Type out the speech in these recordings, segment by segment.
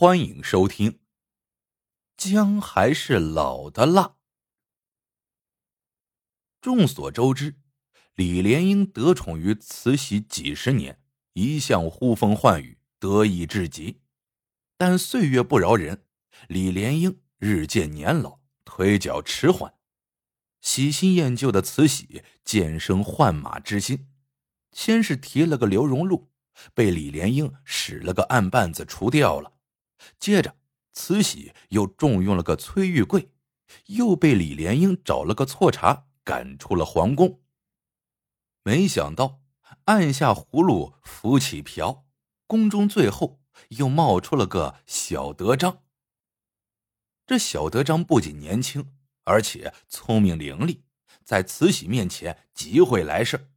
欢迎收听。姜还是老的辣。众所周知，李莲英得宠于慈禧几十年，一向呼风唤雨，得意至极。但岁月不饶人，李莲英日渐年老，腿脚迟缓。喜新厌旧的慈禧渐生换马之心，先是提了个刘荣禄，被李莲英使了个暗绊子除掉了。接着，慈禧又重用了个崔玉贵，又被李莲英找了个错茬赶出了皇宫。没想到按下葫芦浮起瓢，宫中最后又冒出了个小德章。这小德章不仅年轻，而且聪明伶俐，在慈禧面前极会来事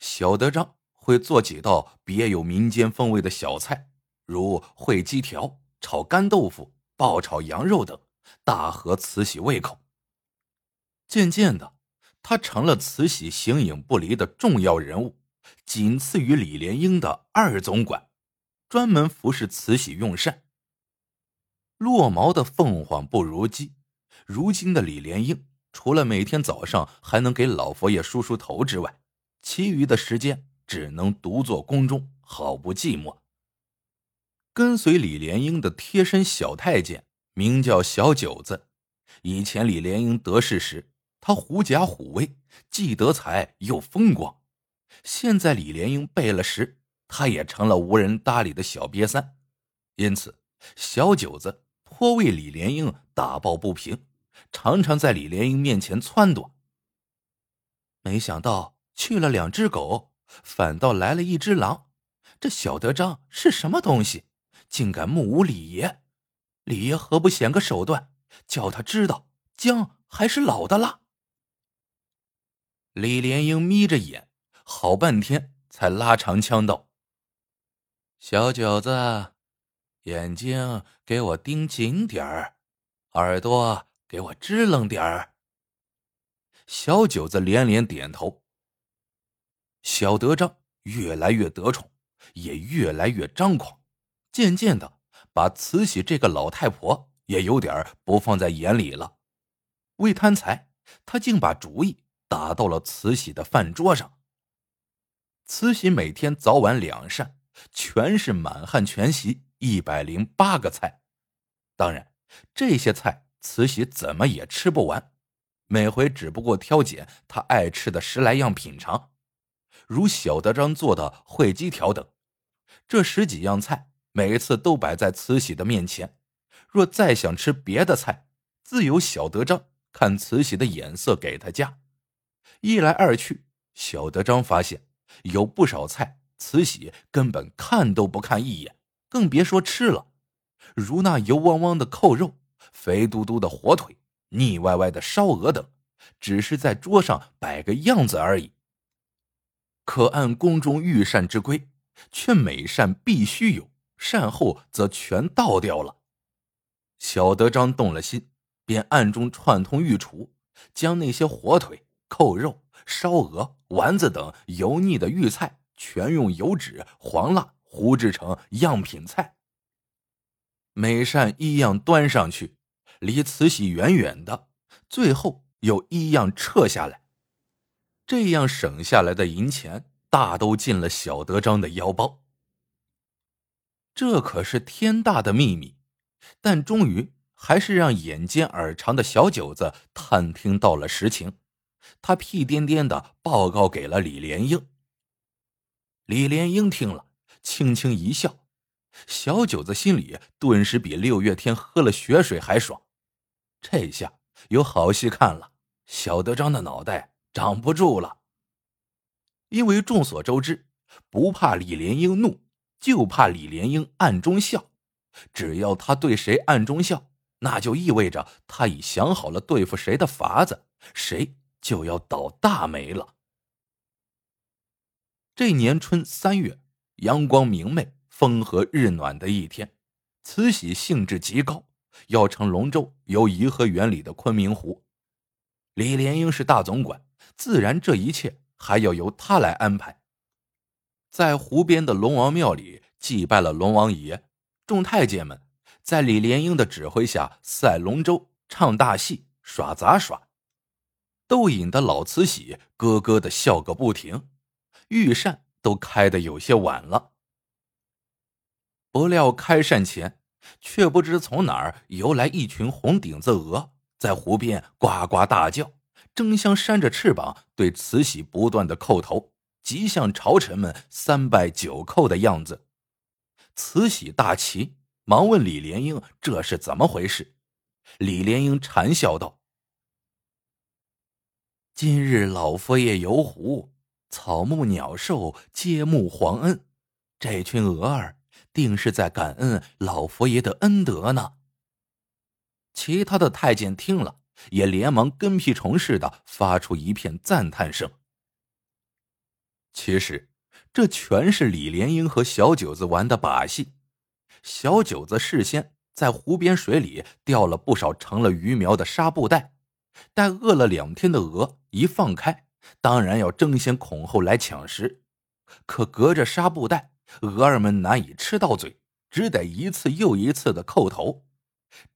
小德章会做几道别有民间风味的小菜，如烩鸡条。炒干豆腐、爆炒羊肉等，大合慈禧胃口。渐渐的，他成了慈禧形影不离的重要人物，仅次于李莲英的二总管，专门服侍慈禧用膳。落毛的凤凰不如鸡，如今的李莲英，除了每天早上还能给老佛爷梳梳头之外，其余的时间只能独坐宫中，好不寂寞。跟随李莲英的贴身小太监名叫小九子。以前李莲英得势时，他狐假虎威，既得财又风光。现在李莲英背了时，他也成了无人搭理的小瘪三。因此，小九子颇为李莲英打抱不平，常常在李莲英面前撺掇。没想到去了两只狗，反倒来了一只狼。这小德章是什么东西？竟敢目无李爷，李爷何不显个手段，叫他知道姜还是老的辣？李莲英眯着眼，好半天才拉长腔道：“小九子，眼睛给我盯紧点儿，耳朵给我支棱点儿。”小九子连连点头。小德章越来越得宠，也越来越张狂。渐渐的，把慈禧这个老太婆也有点不放在眼里了。为贪财，他竟把主意打到了慈禧的饭桌上。慈禧每天早晚两膳，全是满汉全席一百零八个菜。当然，这些菜慈禧怎么也吃不完，每回只不过挑拣她爱吃的十来样品尝，如小德章做的烩鸡条等。这十几样菜。每次都摆在慈禧的面前，若再想吃别的菜，自有小德章看慈禧的眼色给他加。一来二去，小德章发现有不少菜慈禧根本看都不看一眼，更别说吃了。如那油汪汪的扣肉、肥嘟嘟的火腿、腻歪歪的烧鹅等，只是在桌上摆个样子而已。可按宫中御膳之规，却每膳必须有。善后则全倒掉了。小德章动了心，便暗中串通御厨，将那些火腿、扣肉、烧鹅、丸子等油腻的御菜，全用油脂、黄蜡糊制成样品菜。每扇一样端上去，离慈禧远远的，最后又一样撤下来。这样省下来的银钱，大都进了小德章的腰包。这可是天大的秘密，但终于还是让眼尖耳长的小九子探听到了实情。他屁颠颠的报告给了李莲英。李莲英听了，轻轻一笑。小九子心里顿时比六月天喝了血水还爽。这下有好戏看了，小德章的脑袋长不住了。因为众所周知，不怕李莲英怒。就怕李莲英暗中笑，只要他对谁暗中笑，那就意味着他已想好了对付谁的法子，谁就要倒大霉了。这年春三月，阳光明媚、风和日暖的一天，慈禧兴致极高，要乘龙舟游颐和园里的昆明湖。李莲英是大总管，自然这一切还要由他来安排。在湖边的龙王庙里祭拜了龙王爷，众太监们在李莲英的指挥下赛龙舟、唱大戏、耍杂耍，逗引得老慈禧咯咯的笑个不停，御膳都开的有些晚了。不料开膳前，却不知从哪儿游来一群红顶子鹅，在湖边呱呱大叫，争相扇着翅膀，对慈禧不断的叩头，极像朝臣们三拜九叩的样子。慈禧大奇。忙问李莲英：“这是怎么回事？”李莲英谄笑道：“今日老佛爷游湖，草木鸟兽皆慕皇恩，这群鹅儿定是在感恩老佛爷的恩德呢。”其他的太监听了，也连忙跟屁虫似的发出一片赞叹声。其实，这全是李莲英和小九子玩的把戏。小九子事先在湖边水里钓了不少成了鱼苗的纱布袋，待饿了两天的鹅一放开，当然要争先恐后来抢食。可隔着纱布袋，鹅儿们难以吃到嘴，只得一次又一次的叩头。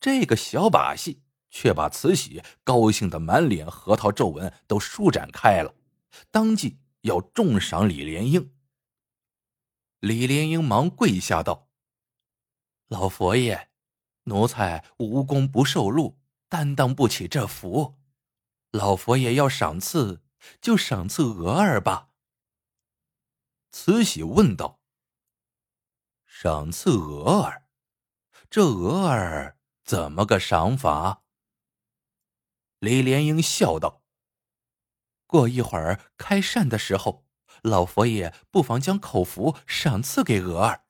这个小把戏却把慈禧高兴的满脸核桃皱纹都舒展开了，当即要重赏李莲英。李莲英忙跪下道。老佛爷，奴才无功不受禄，担当不起这福。老佛爷要赏赐，就赏赐额儿吧。慈禧问道：“赏赐额儿，这额儿怎么个赏法？”李莲英笑道：“过一会儿开扇的时候，老佛爷不妨将口福赏赐给娥儿。”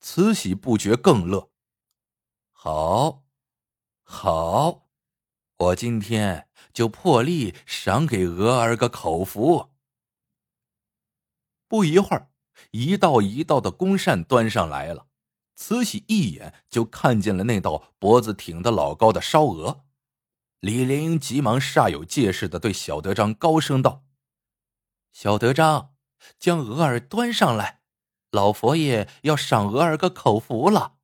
慈禧不觉更乐。好，好，我今天就破例赏给娥儿个口福。不一会儿，一道一道的公扇端上来了。慈禧一眼就看见了那道脖子挺得老高的烧鹅。李莲英急忙煞有介事的对小德章高声道：“小德章，将鹅儿端上来。”老佛爷要赏鹅儿个口福了。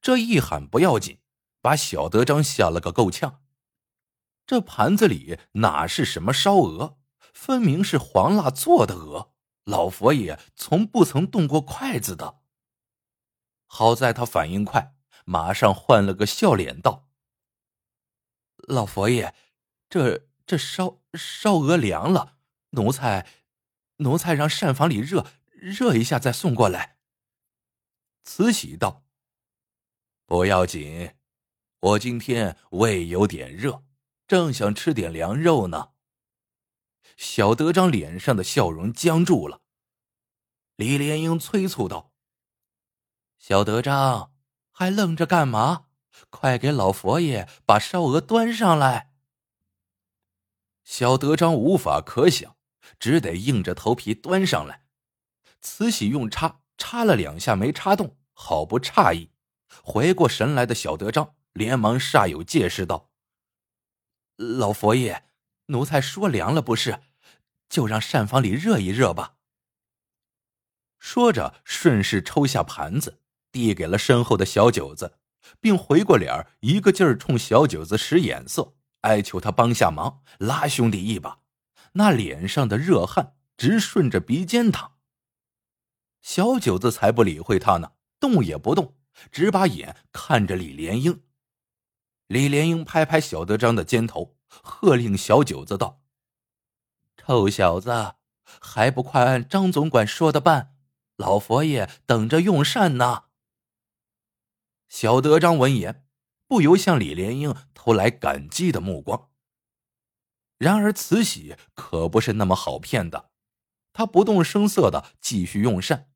这一喊不要紧，把小德章吓了个够呛。这盘子里哪是什么烧鹅，分明是黄蜡做的鹅。老佛爷从不曾动过筷子的。好在他反应快，马上换了个笑脸道：“老佛爷，这这烧烧鹅凉了，奴才奴才让膳房里热。”热一下再送过来。慈禧道：“不要紧，我今天胃有点热，正想吃点凉肉呢。”小德章脸上的笑容僵住了。李莲英催促道：“小德章，还愣着干嘛？快给老佛爷把烧鹅端上来！”小德章无法可想，只得硬着头皮端上来。慈禧用叉插了两下，没插动，好不诧异。回过神来的小德章连忙煞有介事道：“老佛爷，奴才说凉了不是？就让膳房里热一热吧。”说着，顺势抽下盘子，递给了身后的小九子，并回过脸一个劲儿冲小九子使眼色，哀求他帮下忙，拉兄弟一把。那脸上的热汗直顺着鼻尖淌。小九子才不理会他呢，动也不动，只把眼看着李莲英。李莲英拍拍小德章的肩头，喝令小九子道：“臭小子，还不快按张总管说的办！老佛爷等着用膳呢。”小德章闻言，不由向李莲英投来感激的目光。然而慈禧可不是那么好骗的，她不动声色的继续用膳。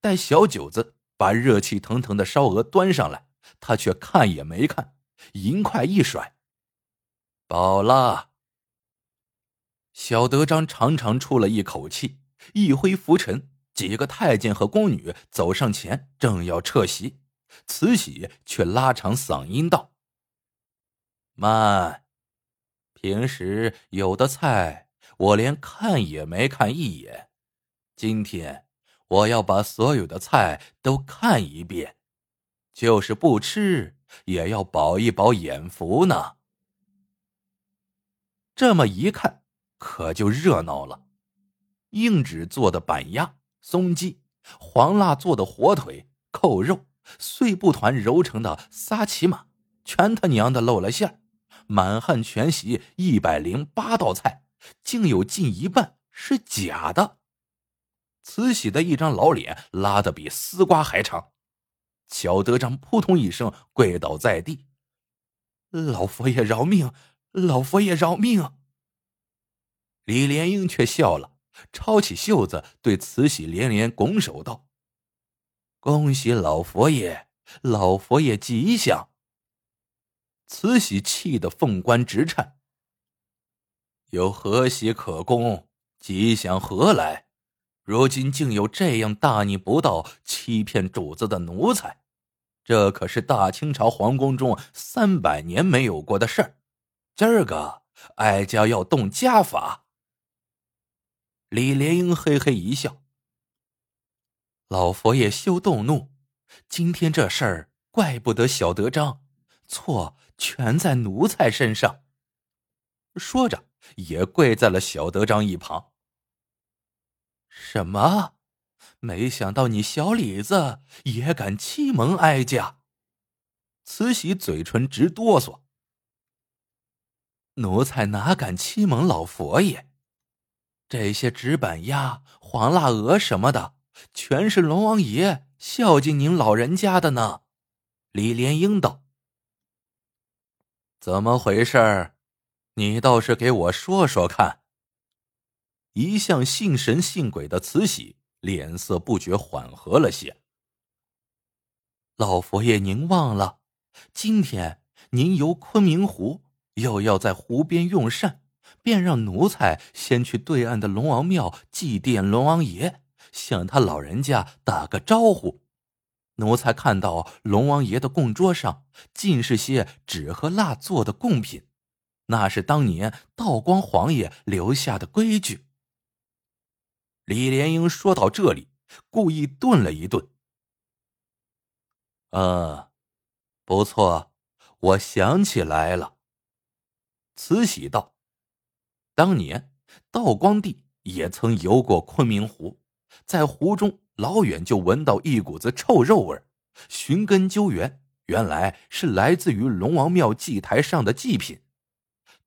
待小九子把热气腾腾的烧鹅端上来，他却看也没看，银筷一甩，饱了。小德章长长出了一口气，一挥拂尘，几个太监和宫女走上前，正要撤席，慈禧却拉长嗓音道：“慢，平时有的菜我连看也没看一眼，今天。”我要把所有的菜都看一遍，就是不吃，也要饱一饱眼福呢。这么一看，可就热闹了。硬纸做的板鸭、松鸡，黄蜡做的火腿、扣肉，碎布团揉成的撒琪玛，全他娘的露了馅儿。满汉全席一百零八道菜，竟有近一半是假的。慈禧的一张老脸拉得比丝瓜还长。小德章扑通一声跪倒在地：“老佛爷饶命！老佛爷饶命！”李莲英却笑了，抄起袖子对慈禧连连拱手道：“恭喜老佛爷，老佛爷吉祥！”慈禧气得凤冠直颤：“有何喜可恭？吉祥何来？如今竟有这样大逆不道、欺骗主子的奴才！”这可是大清朝皇宫中三百年没有过的事儿，今儿个哀家要动家法。李莲英嘿嘿一笑：“老佛爷休动怒，今天这事儿怪不得小德章，错全在奴才身上。”说着，也跪在了小德章一旁。什么？没想到你小李子也敢欺蒙哀家。慈禧嘴唇直哆嗦。奴才哪敢欺蒙老佛爷？这些纸板鸭、黄腊鹅什么的，全是龙王爷孝敬您老人家的呢。李莲英道：“怎么回事？你倒是给我说说看。”一向信神信鬼的慈禧。脸色不觉缓和了些。老佛爷，您忘了，今天您游昆明湖，又要在湖边用膳，便让奴才先去对岸的龙王庙祭奠龙王爷，向他老人家打个招呼。奴才看到龙王爷的供桌上尽是些纸和蜡做的贡品，那是当年道光皇爷留下的规矩。李莲英说到这里，故意顿了一顿。呃，不错，我想起来了。慈禧道：“当年道光帝也曾游过昆明湖，在湖中老远就闻到一股子臭肉味寻根究源，原来是来自于龙王庙祭台上的祭品。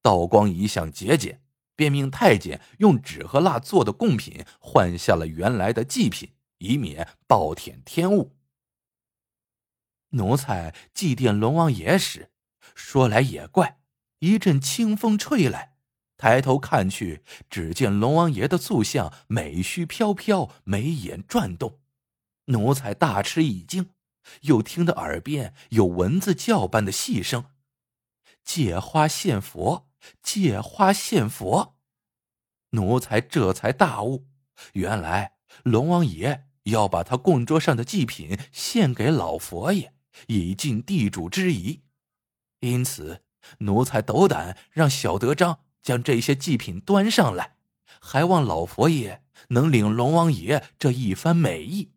道光一向节俭。”便命太监用纸和蜡做的贡品换下了原来的祭品，以免暴殄天物。奴才祭奠龙王爷时，说来也怪，一阵清风吹来，抬头看去，只见龙王爷的塑像美须飘飘，眉眼转动。奴才大吃一惊，又听得耳边有蚊子叫般的细声：“借花献佛。”借花献佛，奴才这才大悟，原来龙王爷要把他供桌上的祭品献给老佛爷，以尽地主之谊。因此，奴才斗胆让小德章将这些祭品端上来，还望老佛爷能领龙王爷这一番美意。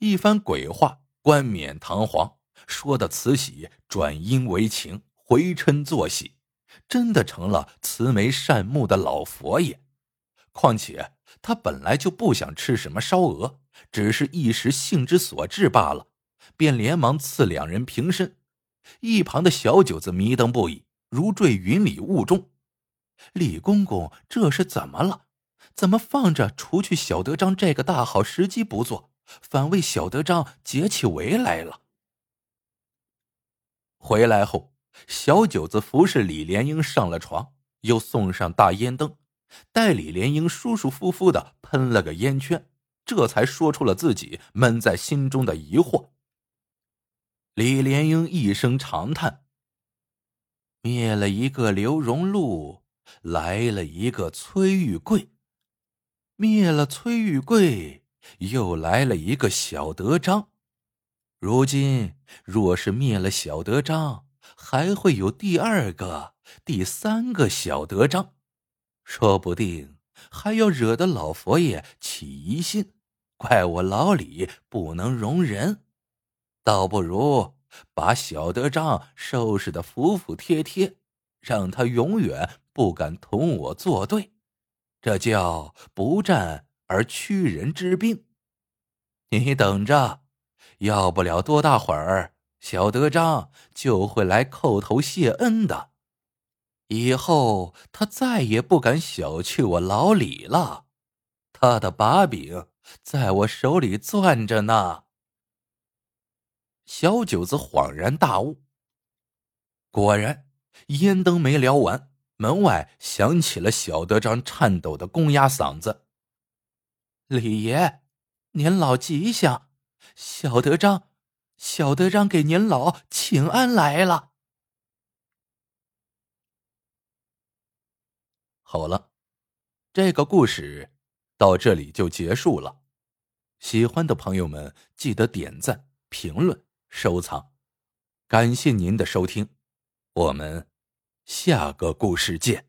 一番鬼话，冠冕堂皇，说的慈禧转阴为晴，回嗔作喜。真的成了慈眉善目的老佛爷，况且他本来就不想吃什么烧鹅，只是一时兴之所至罢了，便连忙赐两人平身。一旁的小九子迷瞪不已，如坠云里雾中。李公公这是怎么了？怎么放着除去小德章这个大好时机不做，反为小德章解起围来了？回来后。小九子服侍李莲英上了床，又送上大烟灯，待李莲英舒舒服服的喷了个烟圈，这才说出了自己闷在心中的疑惑。李莲英一声长叹：“灭了一个刘荣禄，来了一个崔玉贵；灭了崔玉贵，又来了一个小德章。如今若是灭了小德章，”还会有第二个、第三个小德章，说不定还要惹得老佛爷起疑心，怪我老李不能容人。倒不如把小德章收拾的服服帖帖，让他永远不敢同我作对。这叫不战而屈人之兵。你等着，要不了多大会儿，小德章就会来叩头谢恩的。以后他再也不敢小觑我老李了。他的把柄在我手里攥着呢。小九子恍然大悟。果然，烟灯没聊完，门外响起了小德章颤抖的公鸭嗓子：“李爷，您老吉祥！小德章，小德章给您老请安来了。”好了，这个故事到这里就结束了。喜欢的朋友们记得点赞、评论、收藏，感谢您的收听，我们下个故事见。